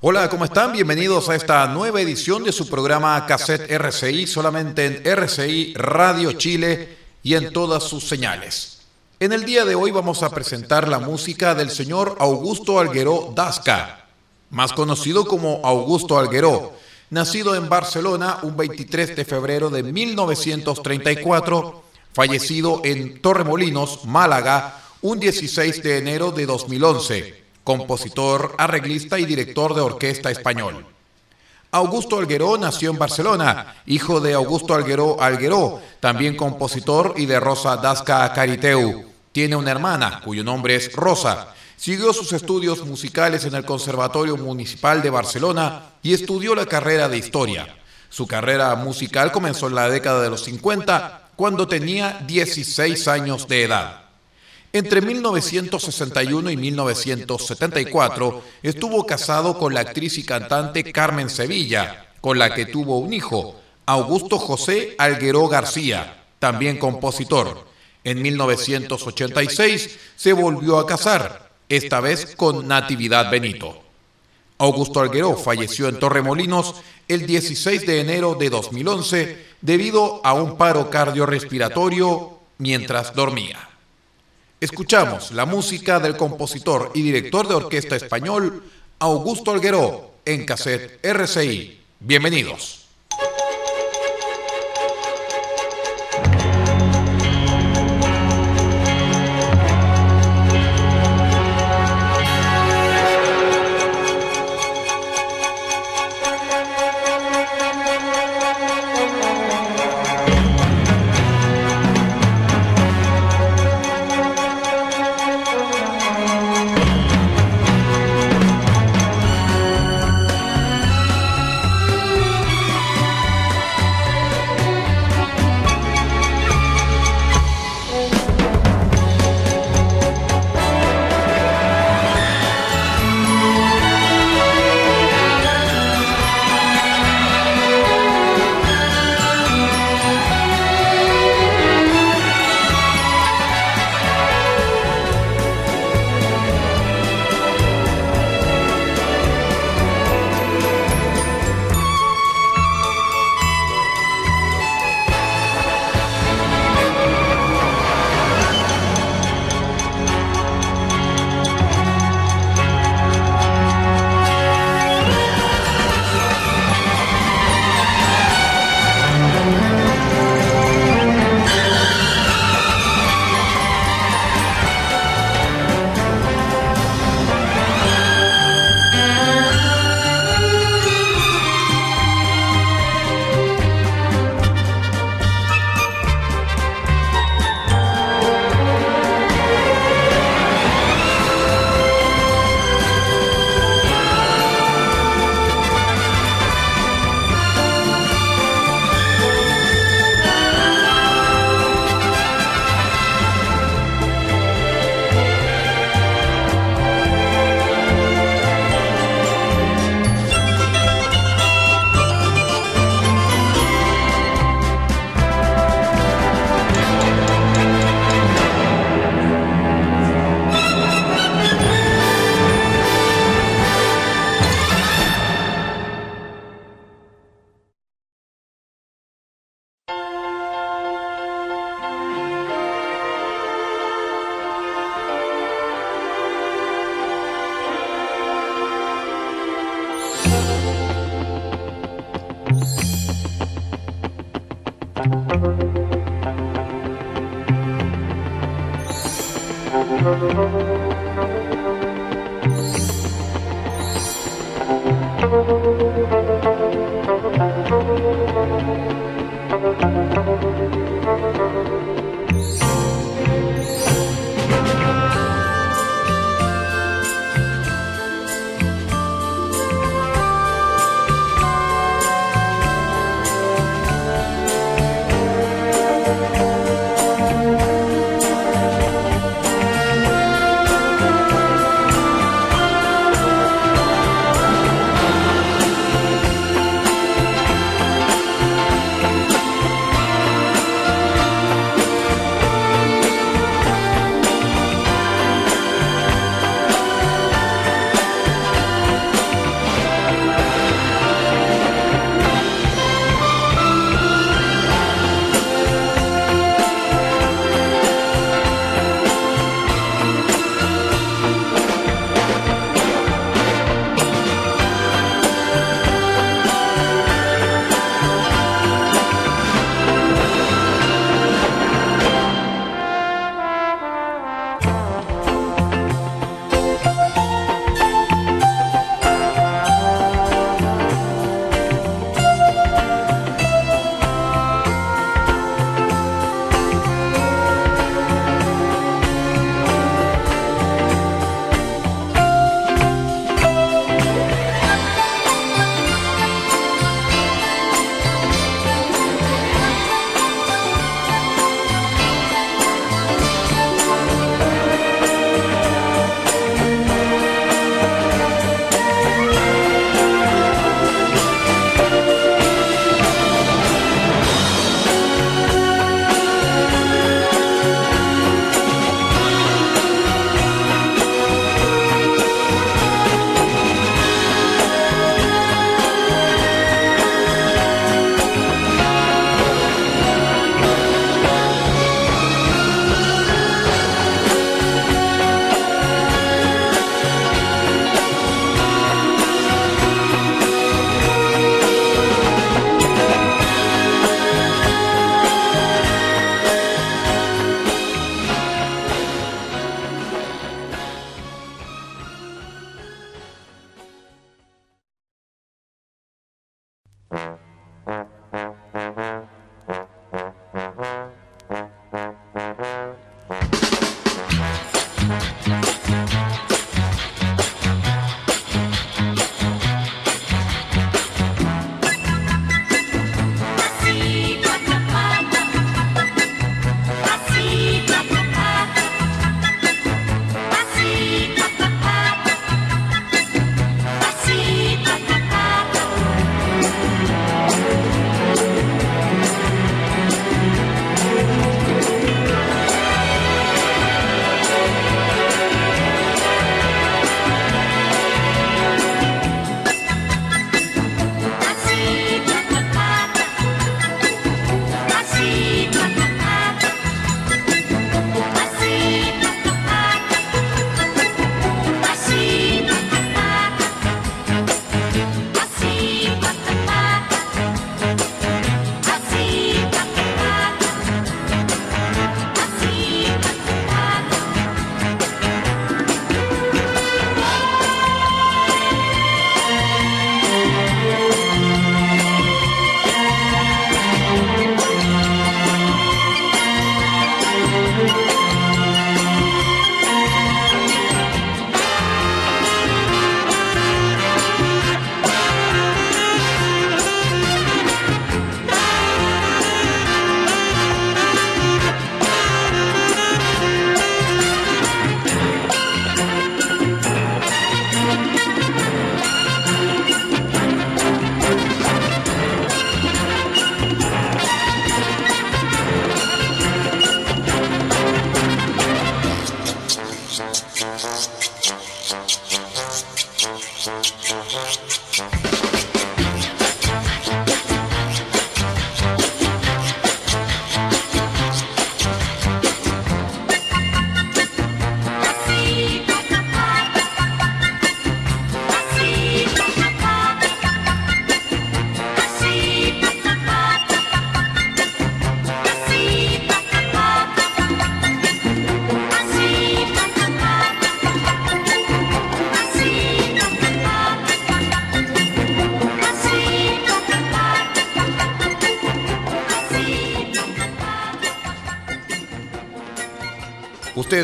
Hola, ¿cómo están? Bienvenidos a esta nueva edición de su programa Cassette RCI, solamente en RCI Radio Chile y en todas sus señales. En el día de hoy vamos a presentar la música del señor Augusto Algueró Dasca, más conocido como Augusto Algueró, nacido en Barcelona un 23 de febrero de 1934, fallecido en Torremolinos, Málaga, un 16 de enero de 2011 compositor, arreglista y director de orquesta español. Augusto Algueró nació en Barcelona, hijo de Augusto Algueró Algueró, también compositor, y de Rosa Dasca Cariteu. Tiene una hermana, cuyo nombre es Rosa. Siguió sus estudios musicales en el Conservatorio Municipal de Barcelona y estudió la carrera de Historia. Su carrera musical comenzó en la década de los 50, cuando tenía 16 años de edad. Entre 1961 y 1974 estuvo casado con la actriz y cantante Carmen Sevilla, con la que tuvo un hijo, Augusto José Algueró García, también compositor. En 1986 se volvió a casar, esta vez con Natividad Benito. Augusto Algueró falleció en Torremolinos el 16 de enero de 2011 debido a un paro cardiorrespiratorio mientras dormía. Escuchamos la música del compositor y director de orquesta español Augusto Algueró en cassette RCI. Bienvenidos.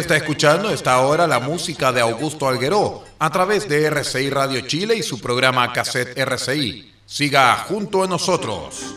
Está escuchando esta hora la música de Augusto Algueró a través de RCI Radio Chile y su programa Cassette RCI. Siga junto a nosotros.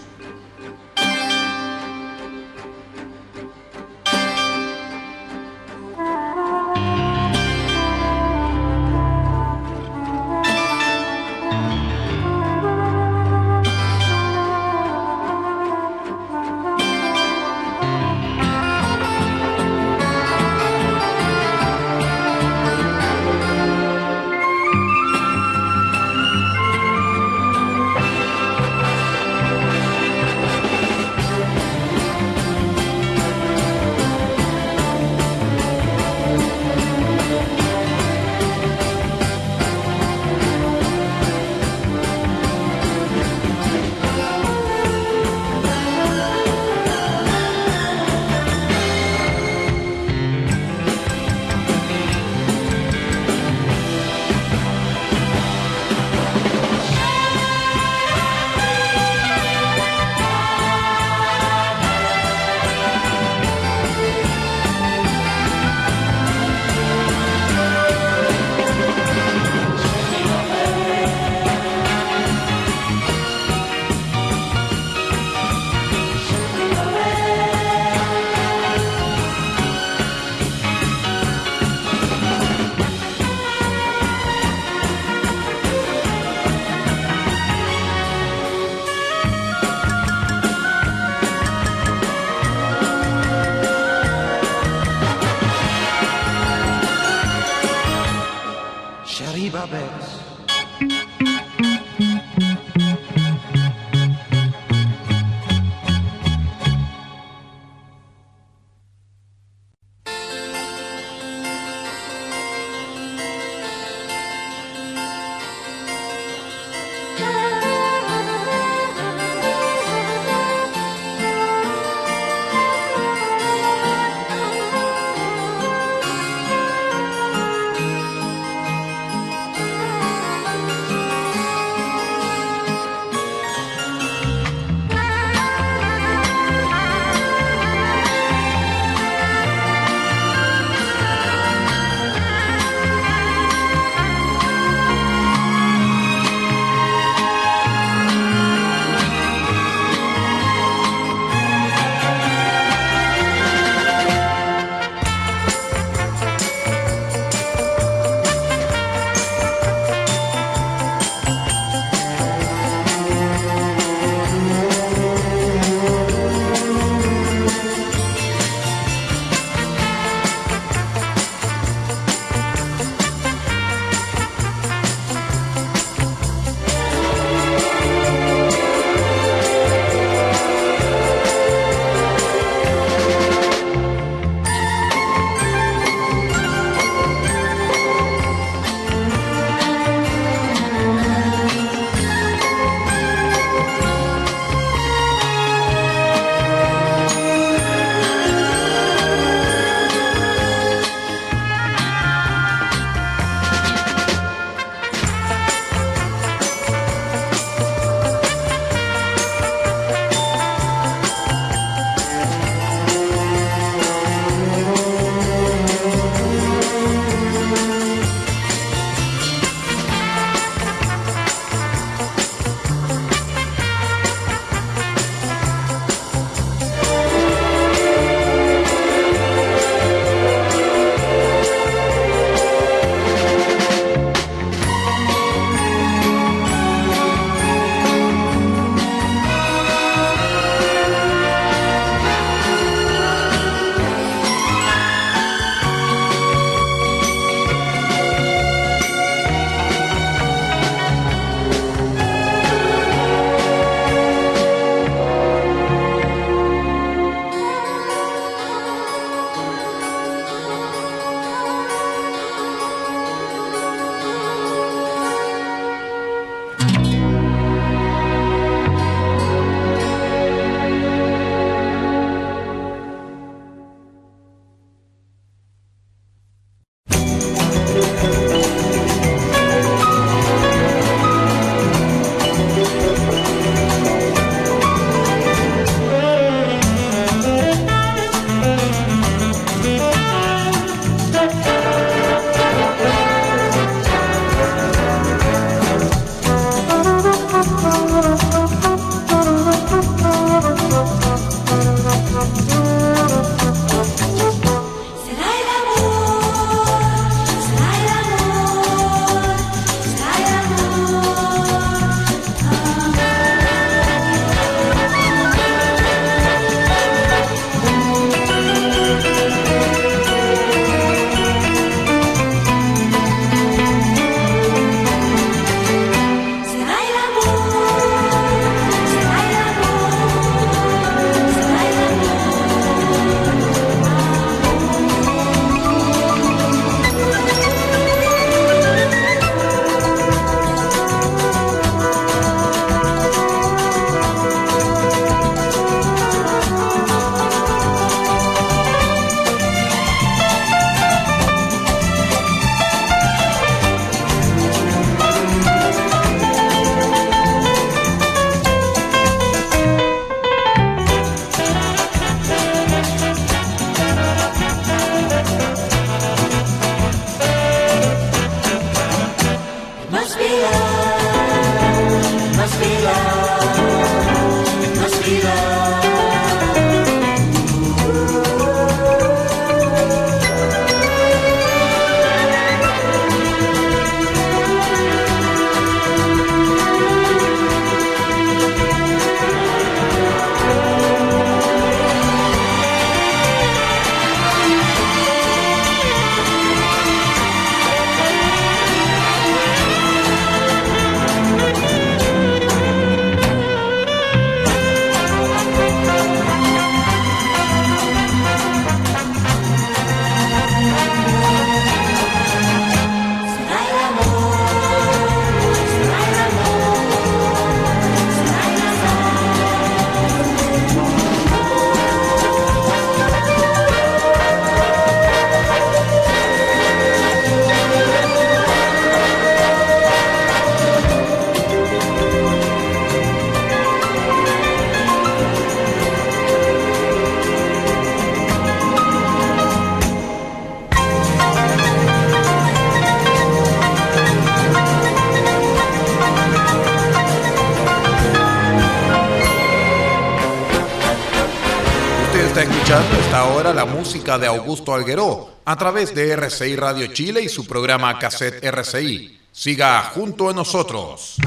De Augusto Algueró a través de RCI Radio Chile y su programa Cassette RCI. Siga junto a nosotros.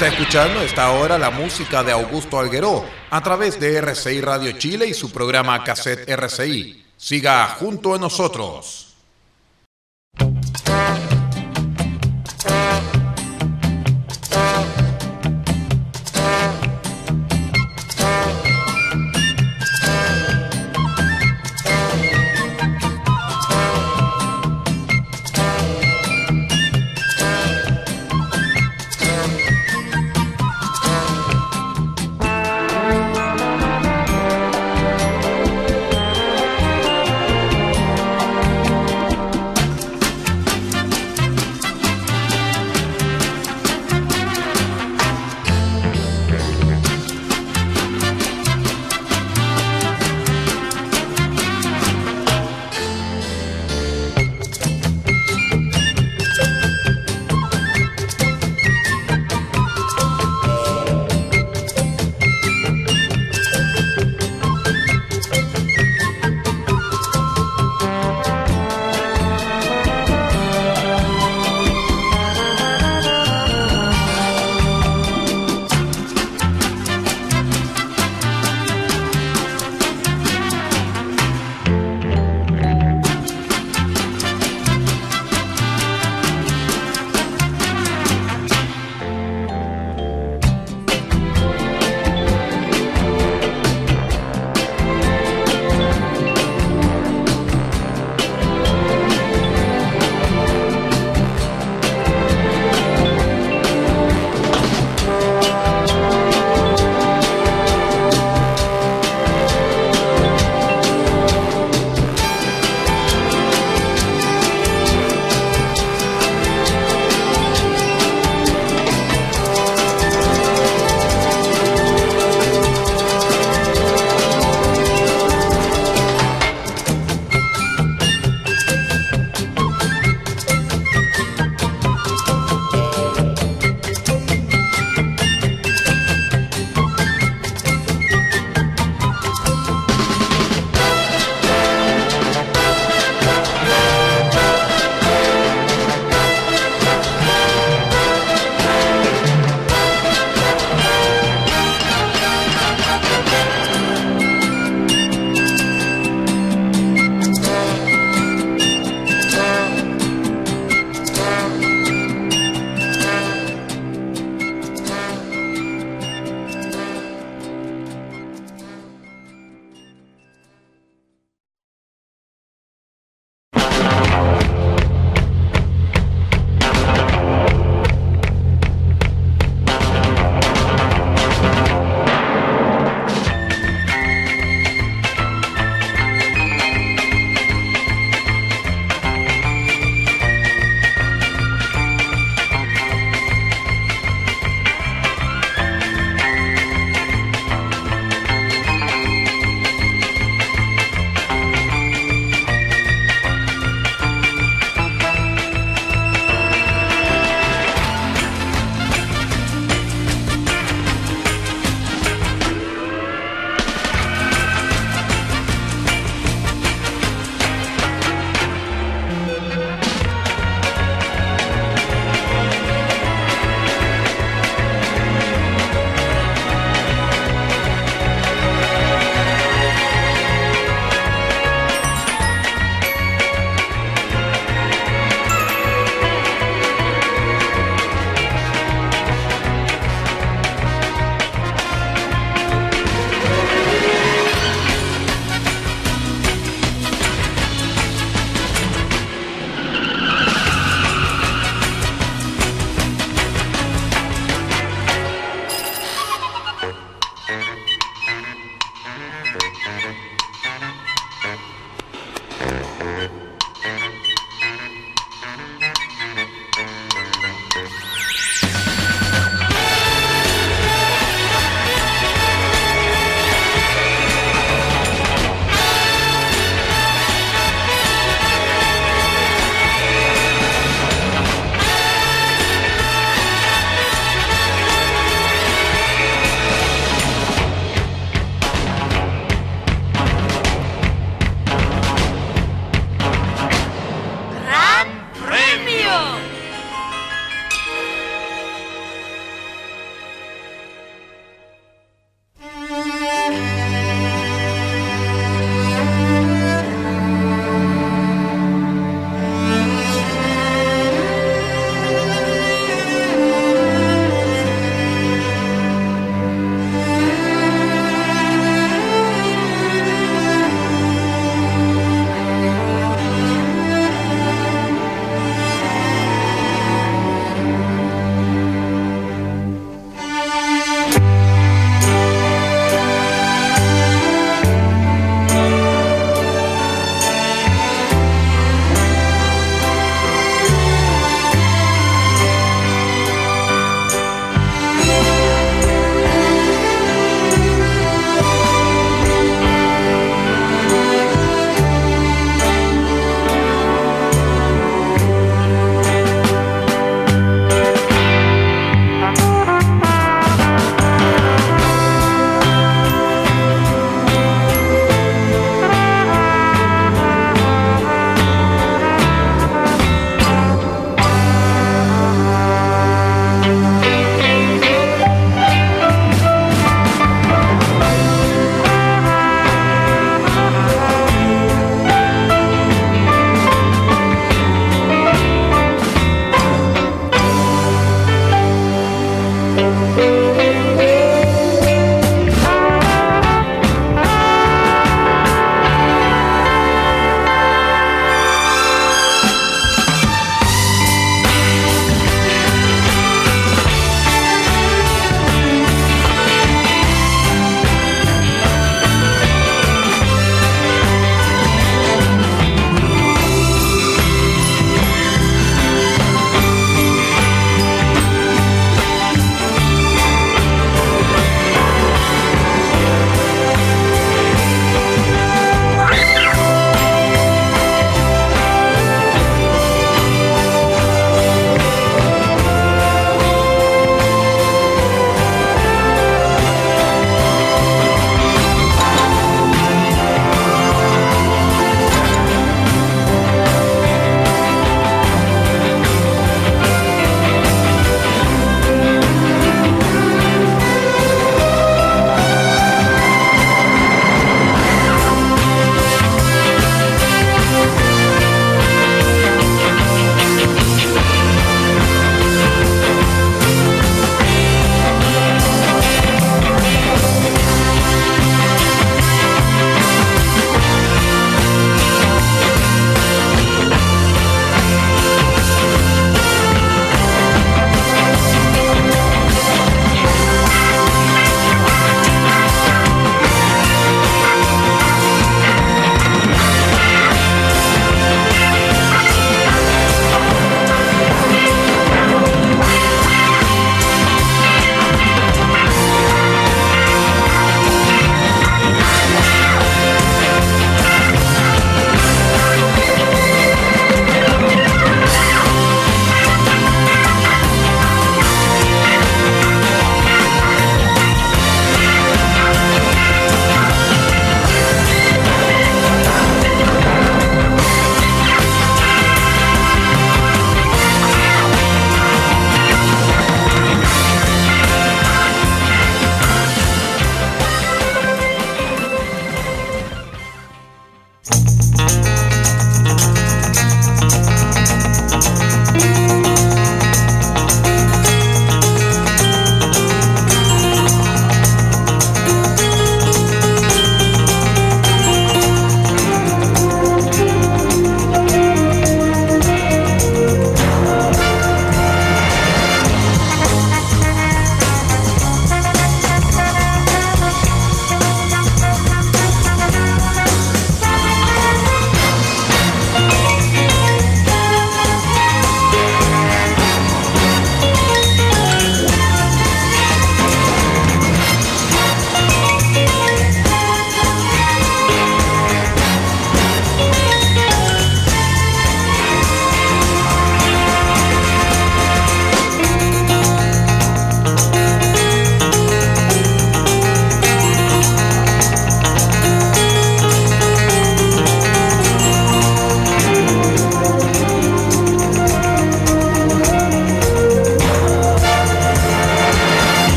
Está escuchando esta hora la música de Augusto Algueró a través de RCI Radio Chile y su programa Cassette RCI. Siga junto a nosotros.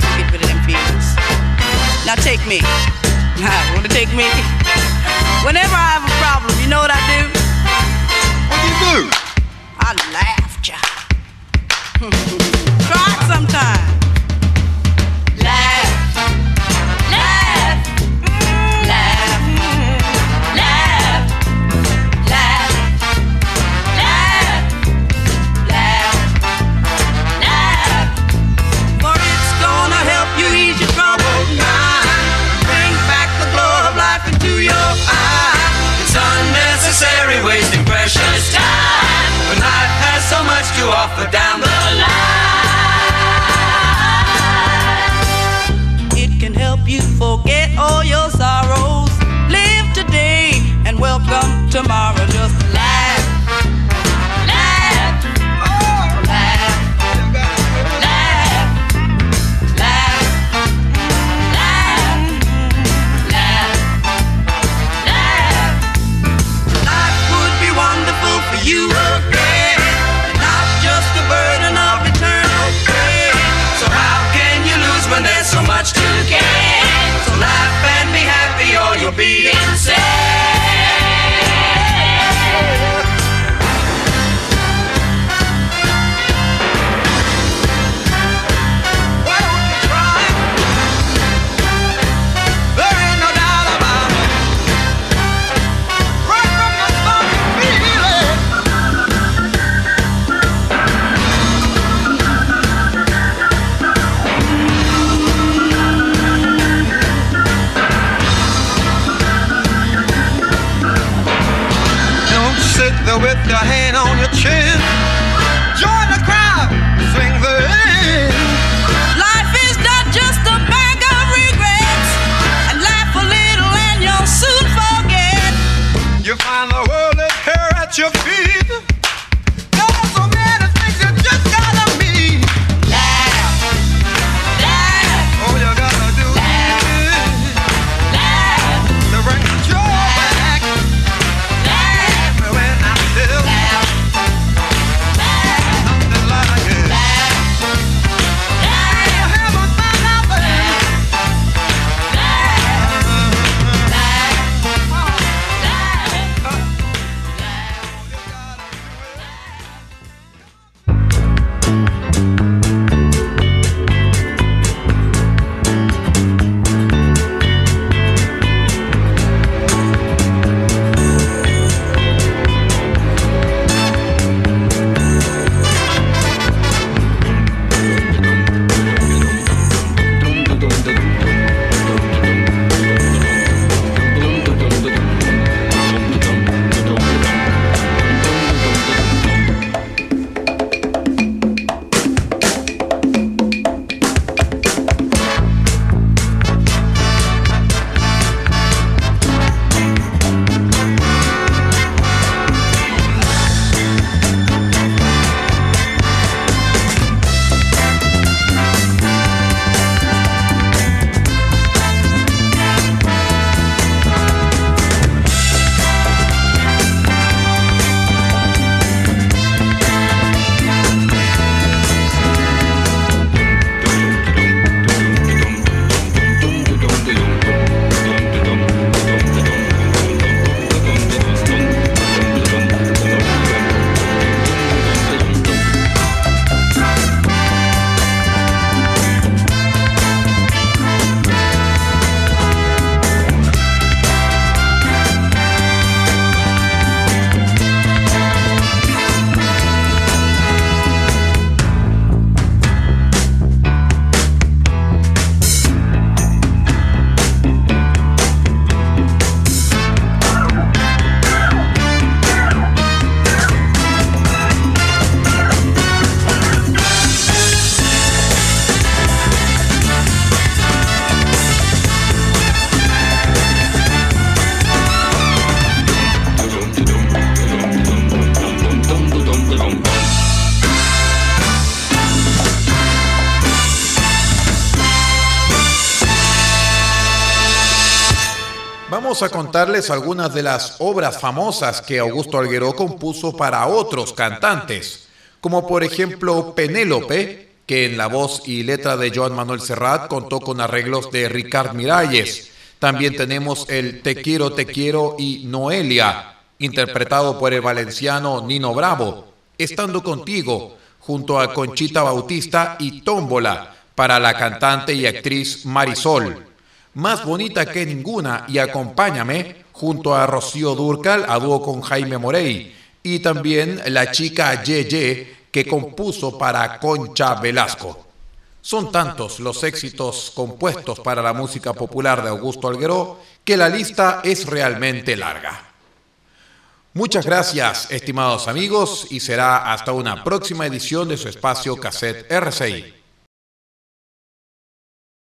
help me get rid of them feelings. Now take me. Wanna take me? Whenever I have a problem, you know what I do? What do you do? I laugh, child. Cry sometimes. you off the down. Contarles algunas de las obras famosas que Augusto Alguero compuso para otros cantantes, como por ejemplo Penélope, que en la voz y letra de Joan Manuel Serrat contó con arreglos de Ricard Miralles. También tenemos el Te quiero, te quiero y Noelia, interpretado por el valenciano Nino Bravo, Estando contigo, junto a Conchita Bautista y Tómbola, para la cantante y actriz Marisol más bonita que ninguna y acompáñame junto a Rocío Durcal a dúo con Jaime Morey y también la chica Yeye que compuso para Concha Velasco. Son tantos los éxitos compuestos para la música popular de Augusto Alguero que la lista es realmente larga. Muchas gracias, estimados amigos, y será hasta una próxima edición de su espacio Cassette RCI.